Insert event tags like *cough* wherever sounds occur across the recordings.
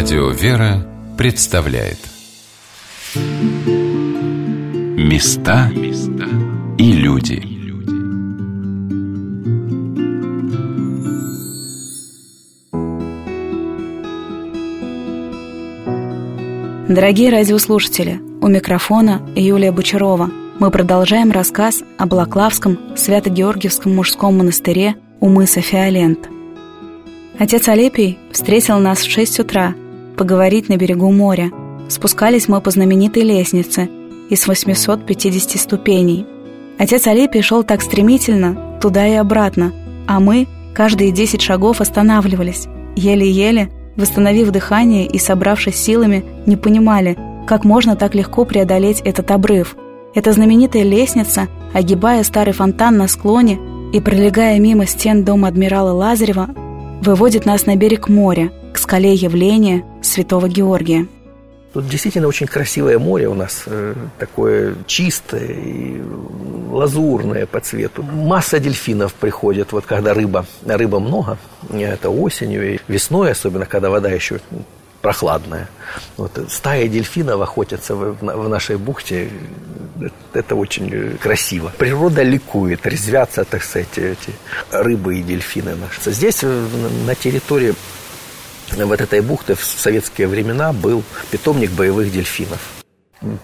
Радио «Вера» представляет. Места и люди. Дорогие радиослушатели, у микрофона Юлия Бочарова. Мы продолжаем рассказ о Балаклавском Свято-Георгиевском мужском монастыре у мыса Фиолент – Отец Алепий встретил нас в шесть утра поговорить на берегу моря. Спускались мы по знаменитой лестнице из 850 ступеней. Отец Алепий шел так стремительно, туда и обратно, а мы каждые 10 шагов останавливались, еле-еле, восстановив дыхание и собравшись силами, не понимали, как можно так легко преодолеть этот обрыв. Эта знаменитая лестница, огибая старый фонтан на склоне и пролегая мимо стен дома адмирала Лазарева, выводит нас на берег моря, к скале явления Святого Георгия. Тут действительно очень красивое море у нас, э, такое чистое и лазурное по цвету. Масса дельфинов приходит, вот когда рыба, рыба много, это осенью и весной, особенно когда вода еще прохладная. Вот, стая дельфинов охотятся в, в нашей бухте. Это очень красиво. Природа ликует, резвятся, так сказать, эти рыбы и дельфины наши. Здесь, на территории вот этой бухты в советские времена был питомник боевых дельфинов.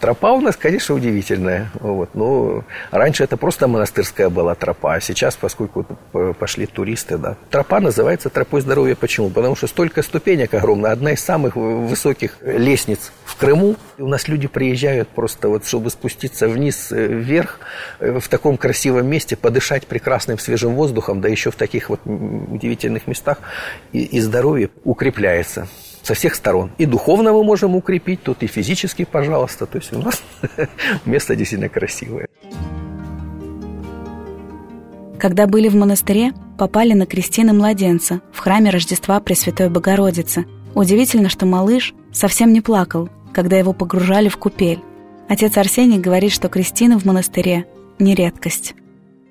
Тропа у нас, конечно, удивительная. Вот. Но раньше это просто монастырская была тропа, а сейчас, поскольку пошли туристы, да. Тропа называется тропой здоровья. Почему? Потому что столько ступенек огромно. Одна из самых высоких лестниц в Крыму. И у нас люди приезжают просто вот, чтобы спуститься вниз, э, вверх, э, в таком красивом месте, подышать прекрасным свежим воздухом, да еще в таких вот удивительных местах, и, и здоровье укрепляется со всех сторон. И духовно мы можем укрепить, тут и физически, пожалуйста. То есть у нас *laughs* место действительно красивое. Когда были в монастыре, попали на крестины младенца в храме Рождества Пресвятой Богородицы. Удивительно, что малыш совсем не плакал, когда его погружали в купель. Отец Арсений говорит, что крестины в монастыре – не редкость.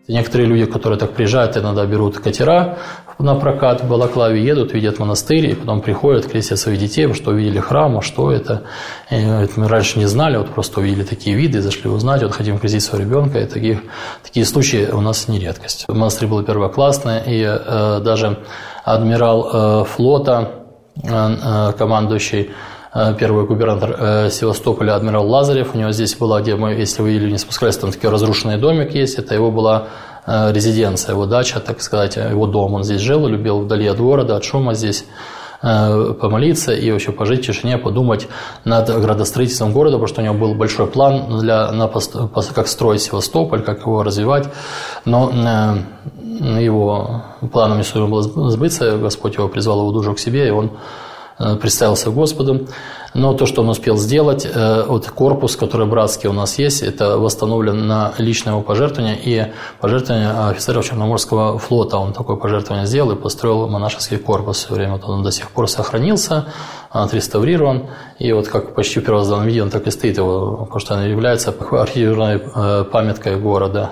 Некоторые люди, которые так приезжают, иногда берут катера на прокат в Балаклаве, едут, видят монастырь, и потом приходят, крестят своих детей, что увидели храм, а что это. И это мы раньше не знали, вот просто увидели такие виды, зашли узнать, вот хотим крестить своего ребенка, и таких, такие случаи у нас не редкость. Монастырь был первоклассный, и э, даже адмирал э, флота, э, э командующий Э, первый губернатор э, Севастополя адмирал Лазарев. У него здесь была, где мы, если вы видели, не спускались, там такой разрушенный домик есть. Это его была резиденция, его дача, так сказать, его дом. Он здесь жил, любил вдали от города, от шума здесь помолиться и вообще пожить в тишине, подумать над градостроительством города, потому что у него был большой план для, на, как строить Севастополь, как его развивать. Но его не сумел было сбыться, Господь его призвал его душу к себе, и он Э, представился Господу. Но то, что он успел сделать, э, вот корпус, который братский у нас есть, это восстановлен на личное его пожертвование и пожертвование офицеров Черноморского флота. Он такое пожертвование сделал и построил монашеский корпус все время. Вот он до сих пор сохранился, отреставрирован. И вот как почти в первозданном виде он так и стоит, его, потому что он является архитектурной э, памяткой города.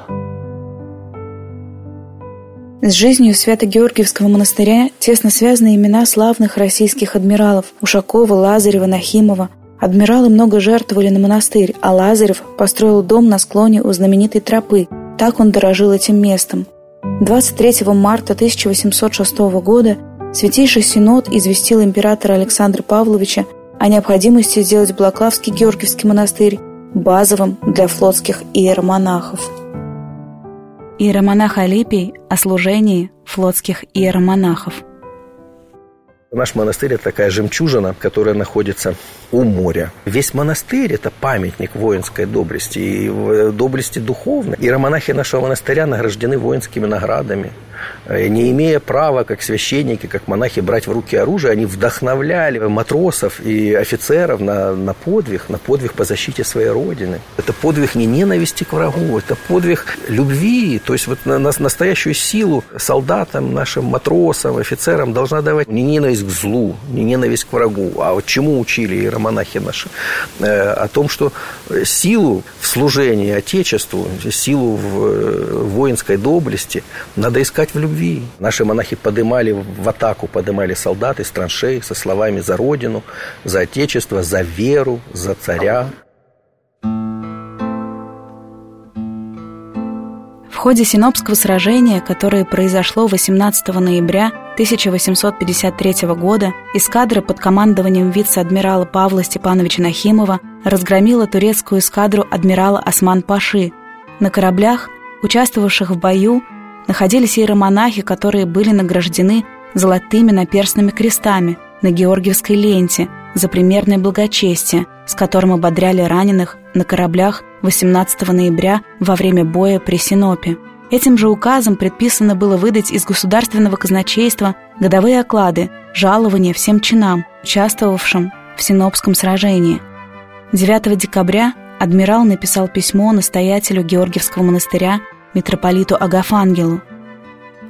С жизнью Свято-Георгиевского монастыря тесно связаны имена славных российских адмиралов Ушакова, Лазарева, Нахимова. Адмиралы много жертвовали на монастырь, а Лазарев построил дом на склоне у знаменитой тропы. Так он дорожил этим местом. 23 марта 1806 года Святейший Синод известил императора Александра Павловича о необходимости сделать Балаклавский Георгиевский монастырь базовым для флотских иеромонахов иеромонах Алипий о служении флотских иеромонахов. Наш монастырь – это такая жемчужина, которая находится у моря. Весь монастырь – это памятник воинской доблести и доблести духовной. Иеромонахи нашего монастыря награждены воинскими наградами – Э, не имея права, как священники, как монахи, брать в руки оружие, они вдохновляли матросов и офицеров на, на подвиг, на подвиг по защите своей родины. Это подвиг не ненависти к врагу, это подвиг любви, то есть вот на, на настоящую силу солдатам, нашим матросам, офицерам должна давать не ненависть к злу, не ненависть к врагу, а вот чему учили иеромонахи наши? Э, о том, что силу в служении Отечеству, силу в воинской доблести надо искать в любви. Наши монахи подымали в атаку, подымали солдат из траншеи со словами «за Родину», «за Отечество», «за веру», «за царя». В ходе Синопского сражения, которое произошло 18 ноября 1853 года, эскадра под командованием вице-адмирала Павла Степановича Нахимова разгромила турецкую эскадру адмирала Осман-Паши. На кораблях, участвовавших в бою, находились иеромонахи, которые были награждены золотыми наперстными крестами на Георгиевской ленте за примерное благочестие, с которым ободряли раненых на кораблях 18 ноября во время боя при Синопе. Этим же указом предписано было выдать из государственного казначейства годовые оклады, жалования всем чинам, участвовавшим в Синопском сражении. 9 декабря адмирал написал письмо настоятелю Георгиевского монастыря митрополиту Агафангелу.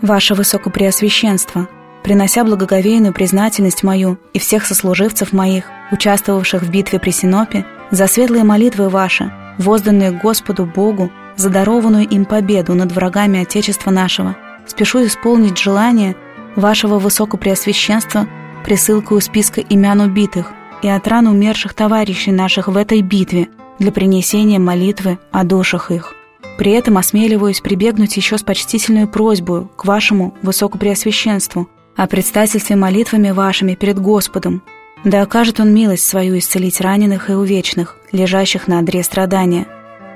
«Ваше Высокопреосвященство, принося благоговейную признательность мою и всех сослуживцев моих, участвовавших в битве при Синопе, за светлые молитвы ваши, возданные Господу Богу, за дарованную им победу над врагами Отечества нашего, спешу исполнить желание вашего Высокопреосвященства присылкою списка имен убитых и от ран умерших товарищей наших в этой битве для принесения молитвы о душах их. При этом осмеливаюсь прибегнуть еще с почтительной просьбой к вашему Высокопреосвященству о предстательстве молитвами вашими перед Господом, да окажет Он милость свою исцелить раненых и увечных, лежащих на одре страдания,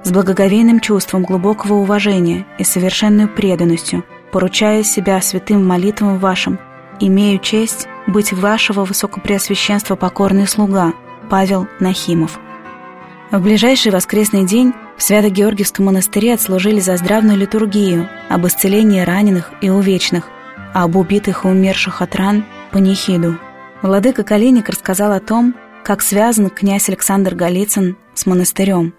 с благоговейным чувством глубокого уважения и совершенной преданностью, поручая себя святым молитвам вашим, имею честь быть вашего Высокопреосвященства покорный слуга Павел Нахимов. В ближайший воскресный день в Свято-Георгиевском монастыре отслужили за здравную литургию об исцелении раненых и увечных, а об убитых и умерших от ран – панихиду. Владыка Калиник рассказал о том, как связан князь Александр Голицын с монастырем.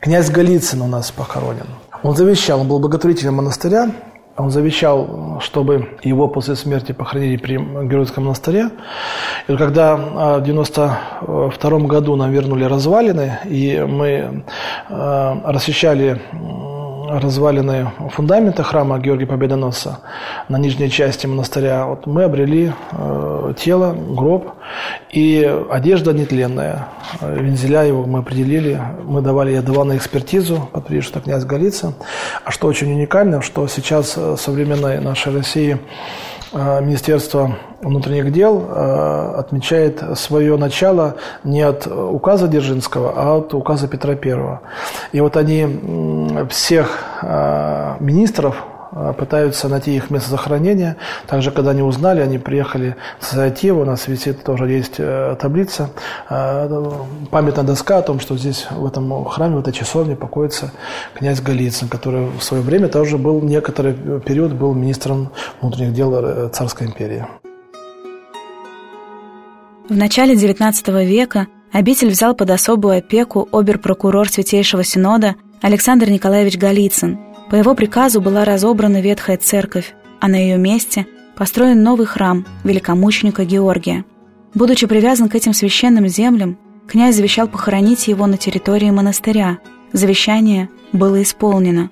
Князь Голицын у нас похоронен. Он завещал, он был благотворителем монастыря, он завещал, чтобы его после смерти похоронили при Георгиевском монастыре. И когда в 92 году нам вернули развалины, и мы э, расчищали развалины фундамента храма Георгия Победоносца на нижней части монастыря, вот мы обрели э, тело, гроб и одежда нетленная. Вензеля его мы определили, мы давали, я давал на экспертизу, подтвердив, что князь Голица. А что очень уникально, что сейчас в современной нашей России э, Министерство внутренних дел э, отмечает свое начало не от указа Дзержинского, а от указа Петра I. И вот они всех э, министров пытаются найти их место захоронения. Также, когда они узнали, они приехали с инициативы, у нас висит тоже есть таблица, памятная доска о том, что здесь, в этом храме, в этой часовне покоится князь Голицын, который в свое время тоже был, некоторый период был министром внутренних дел Царской империи. В начале XIX века обитель взял под особую опеку обер-прокурор Святейшего Синода Александр Николаевич Голицын. По его приказу была разобрана ветхая церковь, а на ее месте построен новый храм великомученика Георгия. Будучи привязан к этим священным землям, князь завещал похоронить его на территории монастыря. Завещание было исполнено.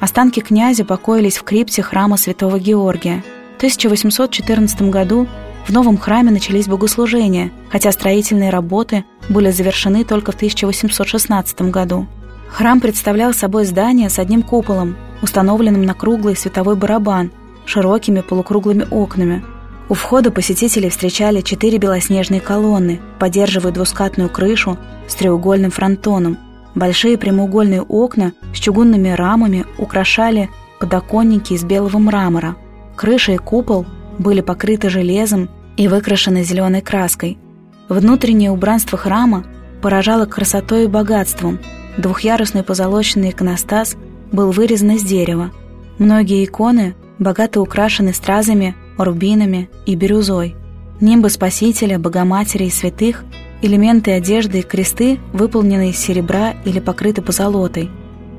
Останки князя покоились в крипте храма святого Георгия. В 1814 году в новом храме начались богослужения, хотя строительные работы были завершены только в 1816 году. Храм представлял собой здание с одним куполом, установленным на круглый световой барабан, широкими полукруглыми окнами. У входа посетителей встречали четыре белоснежные колонны, поддерживая двускатную крышу с треугольным фронтоном. Большие прямоугольные окна с чугунными рамами украшали подоконники из белого мрамора. Крыша и купол были покрыты железом и выкрашены зеленой краской. Внутреннее убранство храма поражало красотой и богатством. Двухъярусный позолоченный иконостас был вырезан из дерева. Многие иконы богато украшены стразами, рубинами и бирюзой. Нимбы Спасителя, Богоматери и святых, элементы одежды и кресты выполнены из серебра или покрыты позолотой.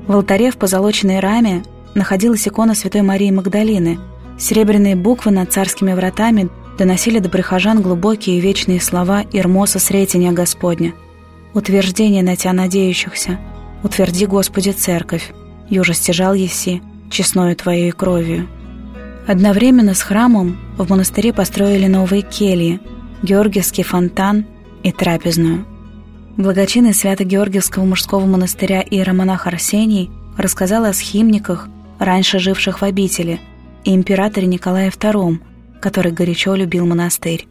В алтаре в позолоченной раме находилась икона Святой Марии Магдалины. Серебряные буквы над царскими вратами доносили до прихожан глубокие и вечные слова Ирмоса Сретения Господня. «Утверждение на тебя надеющихся, утверди, Господи, церковь, юже стяжал еси, честною Твоей кровью». Одновременно с храмом в монастыре построили новые кельи, Георгиевский фонтан и трапезную. Благочинный Свято-Георгиевского мужского монастыря иеромонах Арсений рассказал о схимниках, раньше живших в обители, и императоре Николае II, который горячо любил монастырь.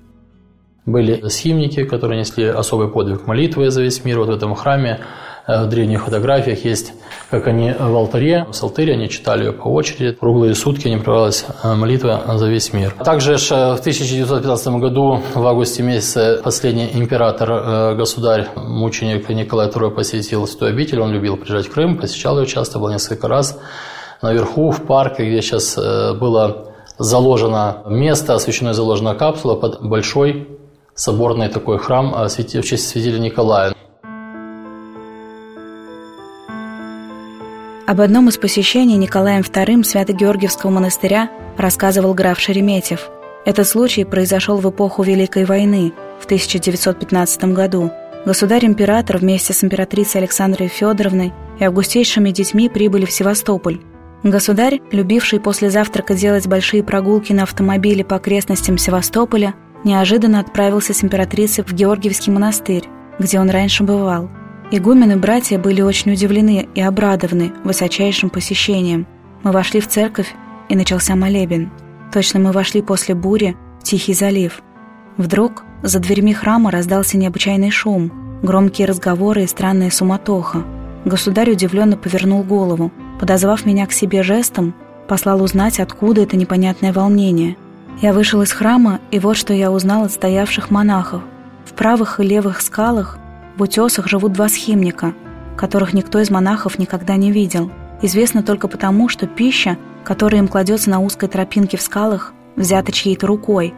Были схимники, которые несли особый подвиг молитвы за весь мир. Вот в этом храме э, в древних фотографиях есть, как они в алтаре, в псалтыре, они читали ее по очереди. Круглые сутки не прерывалась э, молитва за весь мир. Также в 1915 году, в августе месяце, последний император, э, государь, мученик Николай II посетил святую обитель. Он любил приезжать в Крым, посещал ее часто, был несколько раз. Наверху, в парке, где сейчас было заложено место, освященное заложена капсула под большой соборный такой храм а, в честь святителя Николая. Об одном из посещений Николаем II Свято-Георгиевского монастыря рассказывал граф Шереметьев. Этот случай произошел в эпоху Великой войны в 1915 году. Государь-император вместе с императрицей Александрой Федоровной и августейшими детьми прибыли в Севастополь. Государь, любивший после завтрака делать большие прогулки на автомобиле по окрестностям Севастополя, неожиданно отправился с императрицей в Георгиевский монастырь, где он раньше бывал. Игумен и братья были очень удивлены и обрадованы высочайшим посещением. Мы вошли в церковь, и начался молебен. Точно мы вошли после бури в Тихий залив. Вдруг за дверьми храма раздался необычайный шум, громкие разговоры и странная суматоха. Государь удивленно повернул голову, подозвав меня к себе жестом, послал узнать, откуда это непонятное волнение – я вышел из храма, и вот что я узнал от стоявших монахов. В правых и левых скалах, в утесах живут два схимника, которых никто из монахов никогда не видел. Известно только потому, что пища, которая им кладется на узкой тропинке в скалах, взята чьей-то рукой.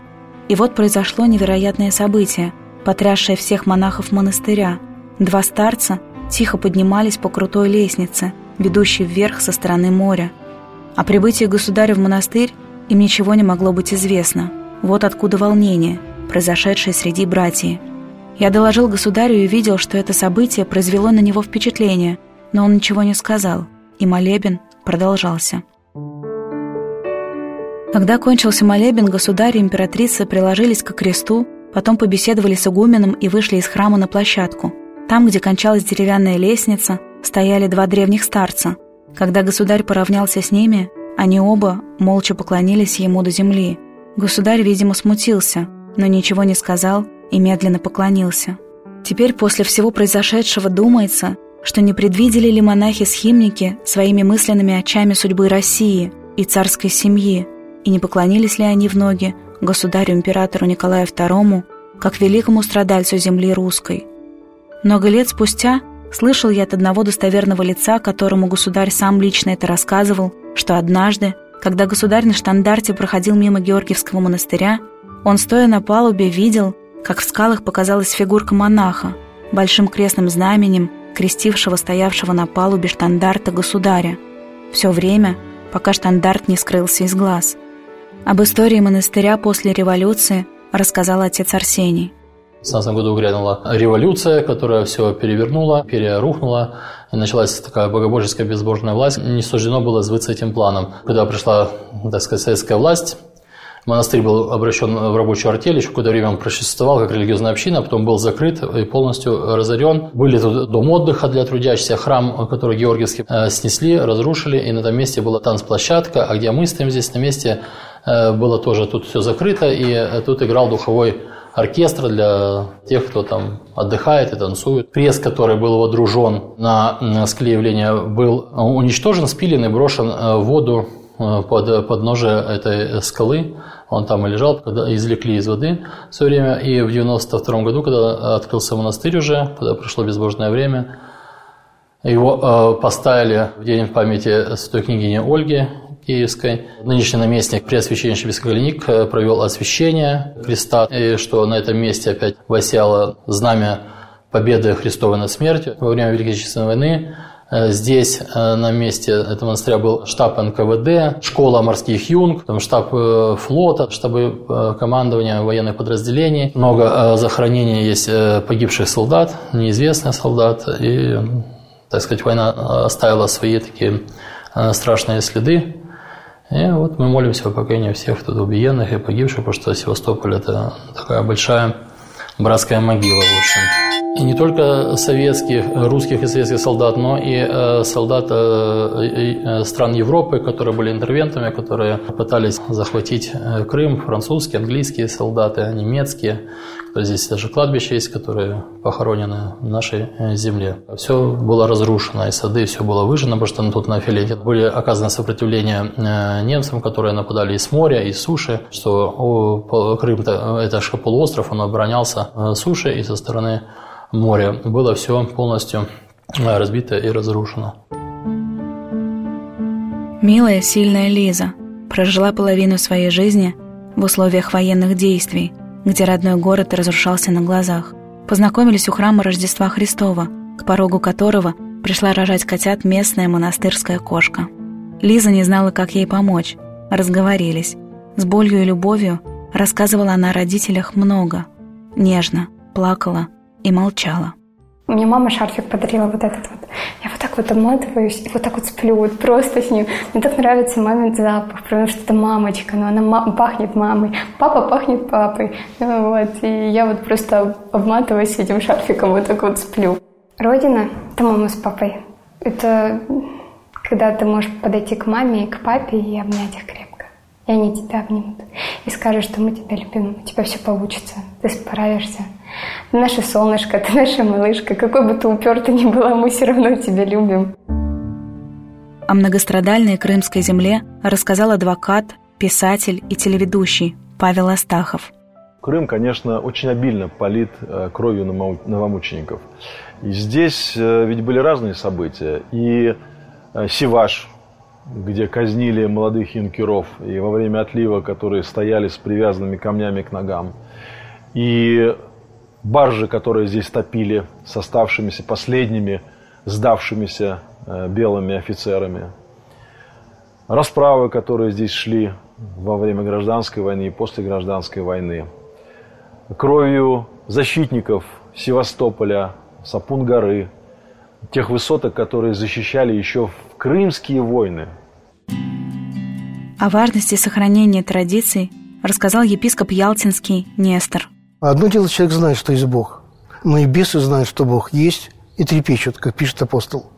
И вот произошло невероятное событие, потрясшее всех монахов монастыря. Два старца тихо поднимались по крутой лестнице, ведущей вверх со стороны моря. О прибытии государя в монастырь им ничего не могло быть известно. Вот откуда волнение, произошедшее среди братьев. Я доложил государю и видел, что это событие произвело на него впечатление, но он ничего не сказал, и молебен продолжался. Когда кончился молебен, государь и императрица приложились к кресту, потом побеседовали с игуменом и вышли из храма на площадку. Там, где кончалась деревянная лестница, стояли два древних старца. Когда государь поравнялся с ними, они оба молча поклонились ему до земли. Государь, видимо, смутился, но ничего не сказал и медленно поклонился. Теперь после всего произошедшего думается, что не предвидели ли монахи-схимники своими мысленными очами судьбы России и царской семьи, и не поклонились ли они в ноги государю-императору Николаю II, как великому страдальцу земли русской. Много лет спустя слышал я от одного достоверного лица, которому государь сам лично это рассказывал, что однажды, когда государь на штандарте проходил мимо Георгиевского монастыря, он, стоя на палубе, видел, как в скалах показалась фигурка монаха, большим крестным знаменем, крестившего стоявшего на палубе штандарта государя. Все время, пока штандарт не скрылся из глаз. Об истории монастыря после революции рассказал отец Арсений. В 17 году грянула революция, которая все перевернула, перерухнула, и началась такая богобожеская безбожная власть. Не суждено было сбыться этим планом. Когда пришла, так сказать, советская власть, монастырь был обращен в рабочую артель, еще какое-то время он просуществовал как религиозная община, потом был закрыт и полностью разорен. Были тут дом отдыха для трудящихся, храм, который Георгиевский э, снесли, разрушили, и на этом месте была танцплощадка, а где мы стоим здесь, на месте э, было тоже тут все закрыто, и э, тут играл духовой оркестра для тех, кто там отдыхает и танцует. Пресс, который был водружен на склеивание, был уничтожен, спилен и брошен э, в воду э, под подножие этой скалы. Он там и лежал, когда извлекли из воды все время. И в 92 году, когда открылся монастырь уже, когда прошло безбожное время, его э, поставили в день памяти святой княгини Ольги Киевской. Нынешний наместник Преосвященнейший Бескоголеник э, провел освящение креста, и что на этом месте опять восяло знамя победы Христовой над смертью во время Великой Отечественной войны. Э, здесь э, на месте этого монастыря был штаб НКВД, школа морских юнг, там штаб флота, штабы командования военных подразделений. Много захоронений есть погибших солдат, неизвестных солдат. И, так сказать, война оставила свои такие страшные следы. И вот мы молимся о поколении всех тут убиенных и погибших, потому что Севастополь – это такая большая братская могила, в общем. И не только советских, русских и советских солдат, но и э, солдат э, э, стран Европы, которые были интервентами, которые пытались захватить Крым, французские, английские солдаты, немецкие. Здесь даже кладбище есть, которые похоронены в нашей земле. Все было разрушено, и сады, все было выжжено, потому что тут на Филете были оказано сопротивление немцам, которые нападали из моря, из суши, что Крым, это же полуостров, он оборонялся суши и со стороны моря. Было все полностью э, разбито и разрушено. Милая, сильная Лиза прожила половину своей жизни в условиях военных действий, где родной город разрушался на глазах. Познакомились у храма Рождества Христова, к порогу которого пришла рожать котят местная монастырская кошка. Лиза не знала, как ей помочь. Разговорились. С болью и любовью рассказывала она о родителях много. Нежно, плакала, и молчала. Мне мама шарфик подарила вот этот вот. Я вот так вот обматываюсь и вот так вот сплю, вот просто с ним. Мне так нравится мамин запах, потому что это мамочка, но она пахнет мамой. Папа пахнет папой. Вот. И я вот просто обматываюсь этим шарфиком, вот так вот сплю. Родина – это мама с папой. Это когда ты можешь подойти к маме и к папе и обнять их крепко. И они тебя обнимут. И скажут, что мы тебя любим, у тебя все получится, ты справишься. Ты наше солнышко, *laughs* ты наша малышка. Какой бы ты упертый ни была, мы все равно тебя любим. О многострадальной крымской земле рассказал адвокат, писатель и телеведущий Павел Астахов. Крым, конечно, очень обильно полит э, кровью новомучеников. И здесь э, ведь были разные события. И э, Сиваш, где казнили молодых юнкеров, и во время отлива, которые стояли с привязанными камнями к ногам. И баржи, которые здесь топили с оставшимися последними сдавшимися э, белыми офицерами. Расправы, которые здесь шли во время гражданской войны и после гражданской войны. Кровью защитников Севастополя, Сапун-горы, тех высоток, которые защищали еще в крымские войны. О важности сохранения традиций рассказал епископ Ялтинский Нестор – Одно дело, человек знает, что есть Бог, но и бесы знают, что Бог есть, и трепещут, как пишет апостол.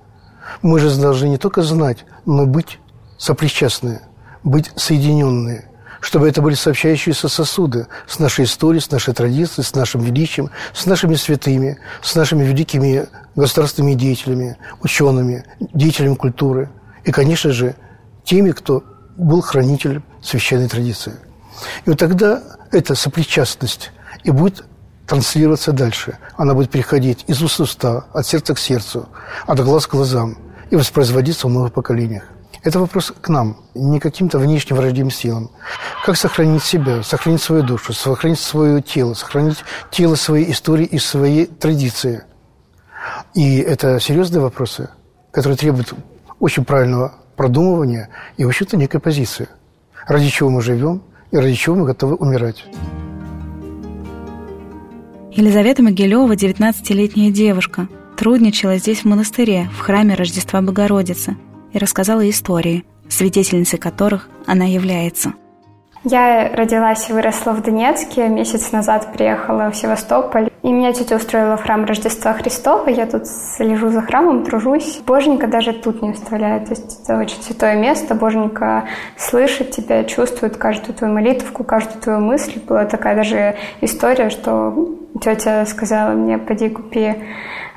Мы же должны не только знать, но быть сопричастные, быть соединенные, чтобы это были сообщающиеся сосуды с нашей историей, с нашей традицией, с нашим величием, с нашими святыми, с нашими великими государственными деятелями, учеными, деятелями культуры и, конечно же, теми, кто был хранителем священной традиции. И вот тогда эта сопричастность и будет транслироваться дальше. Она будет переходить из уст уста, от сердца к сердцу, от глаз к глазам и воспроизводиться в новых поколениях. Это вопрос к нам, не каким-то внешним враждебным силам. Как сохранить себя, сохранить свою душу, сохранить свое тело, сохранить тело своей истории и своей традиции. И это серьезные вопросы, которые требуют очень правильного продумывания и, в общем-то, некой позиции. Ради чего мы живем и ради чего мы готовы умирать. Елизавета Могилева, 19-летняя девушка, трудничала здесь в монастыре, в храме Рождества Богородицы, и рассказала истории, свидетельницей которых она является. Я родилась и выросла в Донецке. Месяц назад приехала в Севастополь. И меня тетя устроила в храм Рождества Христова. Я тут слежу за храмом, тружусь. Боженька даже тут не оставляет. То есть это очень святое место. Боженька слышит тебя, чувствует каждую твою молитву, каждую твою мысль. Была такая даже история, что тетя сказала мне, поди купи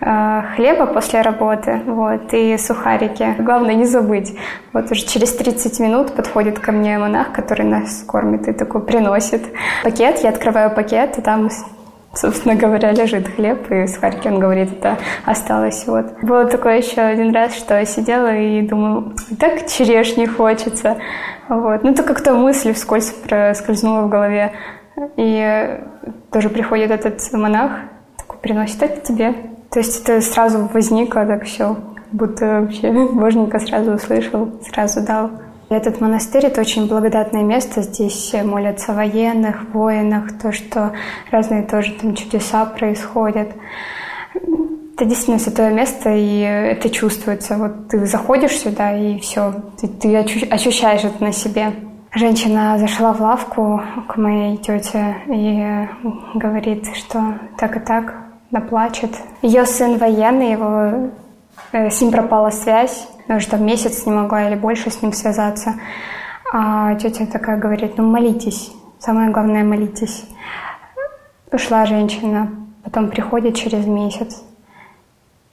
хлеба после работы, вот, и сухарики. Главное не забыть. Вот уже через 30 минут подходит ко мне монах, который нас кормит и такой приносит пакет. Я открываю пакет, и там *laughs* собственно говоря, лежит хлеб, и сухарики, он говорит, это осталось. Вот. Было такое еще один раз, что я сидела и думаю, так черешни хочется. Вот. Ну, это как-то мысль вскользь проскользнула в голове. И тоже приходит этот монах, такой приносит это тебе. То есть это сразу возникло так все, будто вообще *laughs* Божника сразу услышал, сразу дал. Этот монастырь – это очень благодатное место. Здесь молятся о военных, воинах, то, что разные тоже там чудеса происходят. Это действительно святое место, и это чувствуется. Вот ты заходишь сюда, и все, ты, ты ощущаешь это на себе. Женщина зашла в лавку к моей тете и говорит, что так и так, она плачет. Ее сын военный, его, э, с ним пропала связь, потому что месяц не могла или больше с ним связаться. А тетя такая говорит, ну молитесь, самое главное молитесь. Ушла женщина, потом приходит через месяц,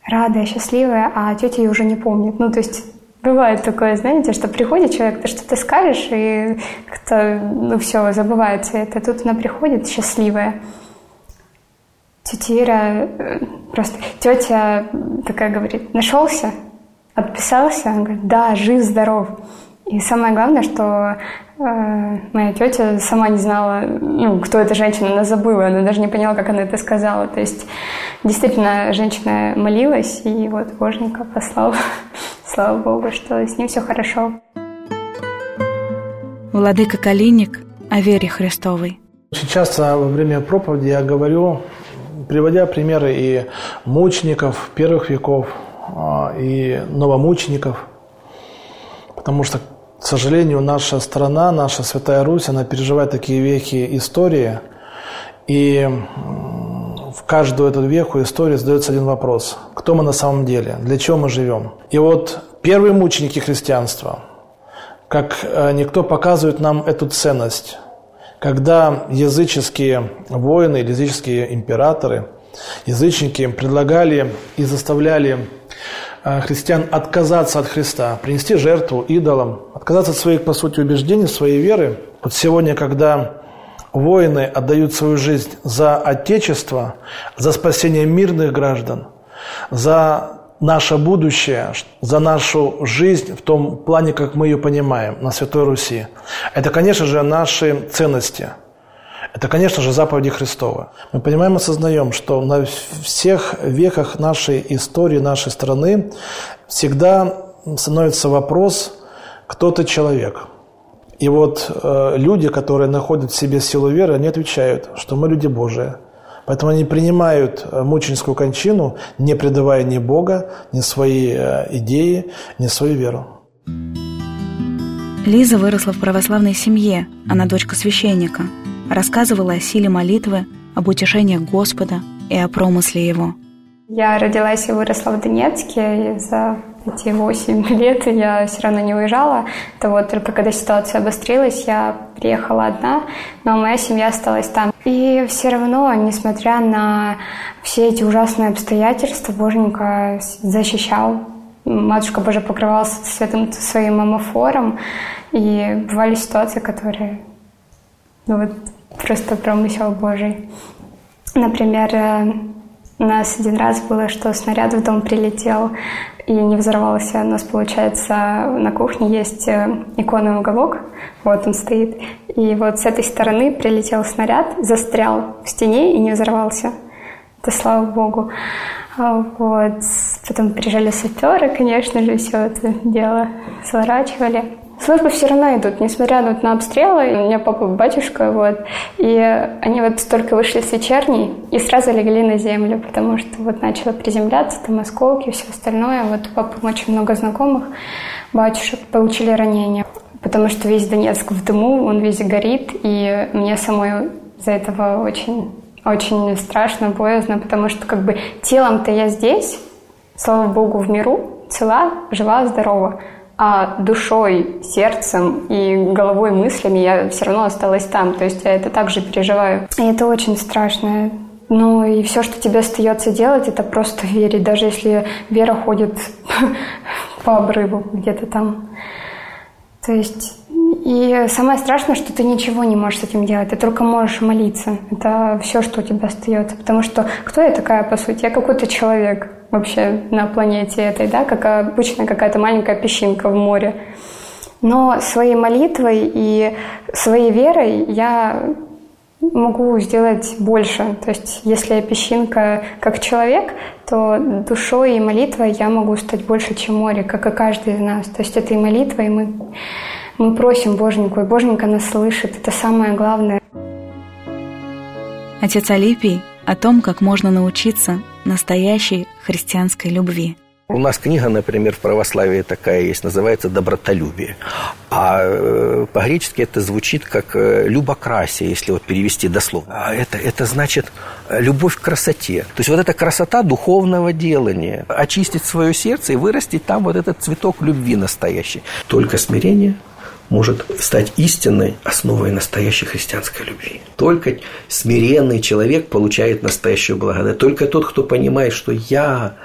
радая, счастливая, а тетя ее уже не помнит. Ну, то есть Бывает такое, знаете, что приходит человек, ты что-то скажешь, и как-то, ну все, забывается это. Тут она приходит счастливая. Тетя Ира, э, просто тетя такая говорит, нашелся, отписался, он говорит, да, жив, здоров. И самое главное, что э, моя тетя сама не знала, ну, кто эта женщина, она забыла, она даже не поняла, как она это сказала. То есть действительно женщина молилась, и вот Божника послал. *laughs* Слава Богу, что с ним все хорошо. Владыка Калиник о вере Христовой. Очень часто во время проповеди я говорю, приводя примеры и мучеников первых веков, а, и новомучеников, потому что к сожалению, наша страна, наша Святая Русь, она переживает такие веки истории, и в каждую эту веку истории задается один вопрос. Кто мы на самом деле? Для чего мы живем? И вот первые мученики христианства, как э, никто показывает нам эту ценность, когда языческие воины языческие императоры, язычники предлагали и заставляли Э, христиан отказаться от Христа, принести жертву идолам, отказаться от своих, по сути, убеждений, своей веры. Вот сегодня, когда воины отдают свою жизнь за Отечество, за спасение мирных граждан, за наше будущее, за нашу жизнь в том плане, как мы ее понимаем на Святой Руси. Это, конечно же, наши ценности – это, конечно же, заповеди Христова. Мы понимаем, осознаем, что на всех веках нашей истории, нашей страны всегда становится вопрос, кто ты человек. И вот э, люди, которые находят в себе силу веры, они отвечают, что мы люди Божии. Поэтому они принимают э, мученическую кончину, не предавая ни Бога, ни свои э, идеи, ни свою веру. Лиза выросла в православной семье, она дочка священника – рассказывала о силе молитвы, об утешениях Господа и о промысле Его. Я родилась и выросла в Донецке, и за эти восемь *laughs* лет я все равно не уезжала. То вот только когда ситуация обострилась, я приехала одна, но моя семья осталась там. И все равно, несмотря на все эти ужасные обстоятельства, Боженька защищал. Матушка Божия покрывалась светом своим амофором. И бывали ситуации, которые ну, вот просто промысел Божий. Например, э, у нас один раз было, что снаряд в дом прилетел и не взорвался. У нас, получается, на кухне есть э, иконный уголок, вот он стоит. И вот с этой стороны прилетел снаряд, застрял в стене и не взорвался. Это слава Богу. А вот. Потом приезжали саперы, конечно же, все это дело сворачивали. Службы все равно идут, несмотря вот на обстрелы. У меня папа батюшка, вот. И они вот только вышли с вечерней и сразу легли на землю, потому что вот начало приземляться, там осколки и все остальное. Вот у папы очень много знакомых батюшек получили ранения, потому что весь Донецк в дыму, он весь горит, и мне самой за этого очень очень страшно, боязно, потому что как бы телом-то я здесь, слава богу, в миру, цела, жива, здорова а душой, сердцем и головой, мыслями я все равно осталась там. То есть я это также переживаю. И это очень страшно. Ну и все, что тебе остается делать, это просто верить, даже если вера ходит *laughs* по обрыву где-то там. То есть и самое страшное, что ты ничего не можешь с этим делать, ты только можешь молиться. Это все, что у тебя остается. Потому что кто я такая, по сути? Я какой-то человек вообще на планете этой, да, как обычно какая-то маленькая песчинка в море. Но своей молитвой и своей верой я могу сделать больше. То есть, если я песчинка как человек, то душой и молитвой я могу стать больше, чем море, как и каждый из нас. То есть, этой молитвой мы мы просим Боженьку, и Боженька нас слышит. Это самое главное. Отец Алипий о том, как можно научиться настоящей христианской любви. У нас книга, например, в православии такая есть, называется «Добротолюбие». А э, по-гречески это звучит как э, «любокрасие», если вот перевести дословно. А это, это значит э, любовь к красоте. То есть вот эта красота духовного делания. Очистить свое сердце и вырастить там вот этот цветок любви настоящий. Только смирение может стать истинной основой настоящей христианской любви. Только смиренный человек получает настоящую благодать. Только тот, кто понимает, что я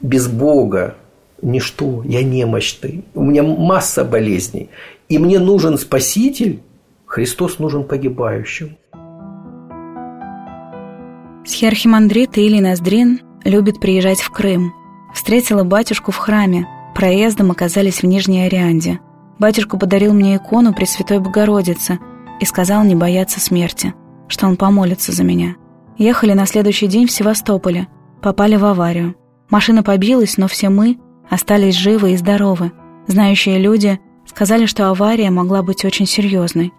без Бога ничто, я немощный, у меня масса болезней, и мне нужен Спаситель, Христос нужен погибающим. Схиархимандрит Илий Ноздрин любит приезжать в Крым. Встретила батюшку в храме, проездом оказались в Нижней Орианде. Батюшка подарил мне икону Пресвятой Богородицы и сказал не бояться смерти, что он помолится за меня. Ехали на следующий день в Севастополе, попали в аварию. Машина побилась, но все мы остались живы и здоровы. Знающие люди сказали, что авария могла быть очень серьезной.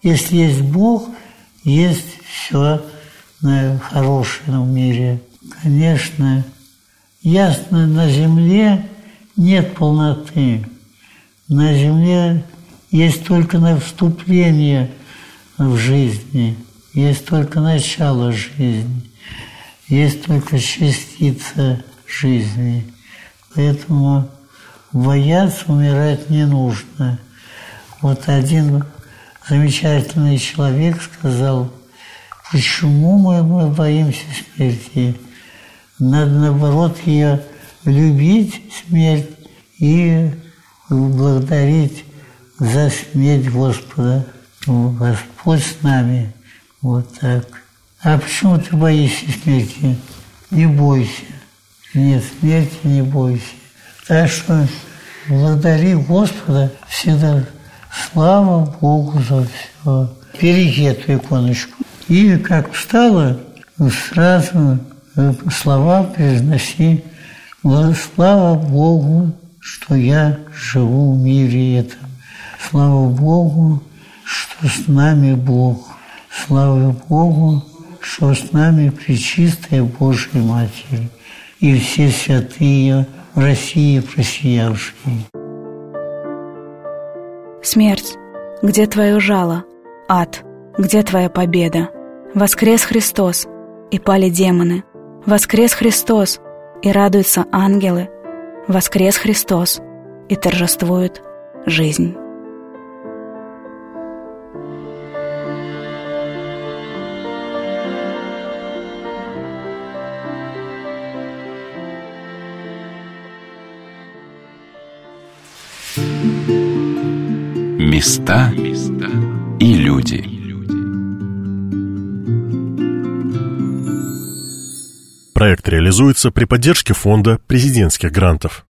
Если есть Бог, есть все хорошее в мире. Конечно, ясно, на земле нет полноты. На земле есть только на вступление в жизни, есть только начало жизни есть только частица жизни. Поэтому бояться умирать не нужно. Вот один замечательный человек сказал, почему мы, мы боимся смерти? Надо, наоборот, ее любить, смерть, и благодарить за смерть Господа. Господь с нами. Вот так. А почему ты боишься смерти? Не бойся. Нет, смерти не бойся. Так что благодари Господа всегда. Слава Богу за все. Береги эту иконочку. И как встала, сразу э, слова произноси. Слава Богу, что я живу в мире этом. Слава Богу, что с нами Бог. Слава Богу, что с нами Пречистая Божья Матерь и все святые в России просиявшие. Смерть, где твое жало? Ад, где твоя победа? Воскрес Христос, и пали демоны. Воскрес Христос, и радуются ангелы. Воскрес Христос, и торжествует жизнь. Места Проект реализуется при поддержке фонда президентских грантов.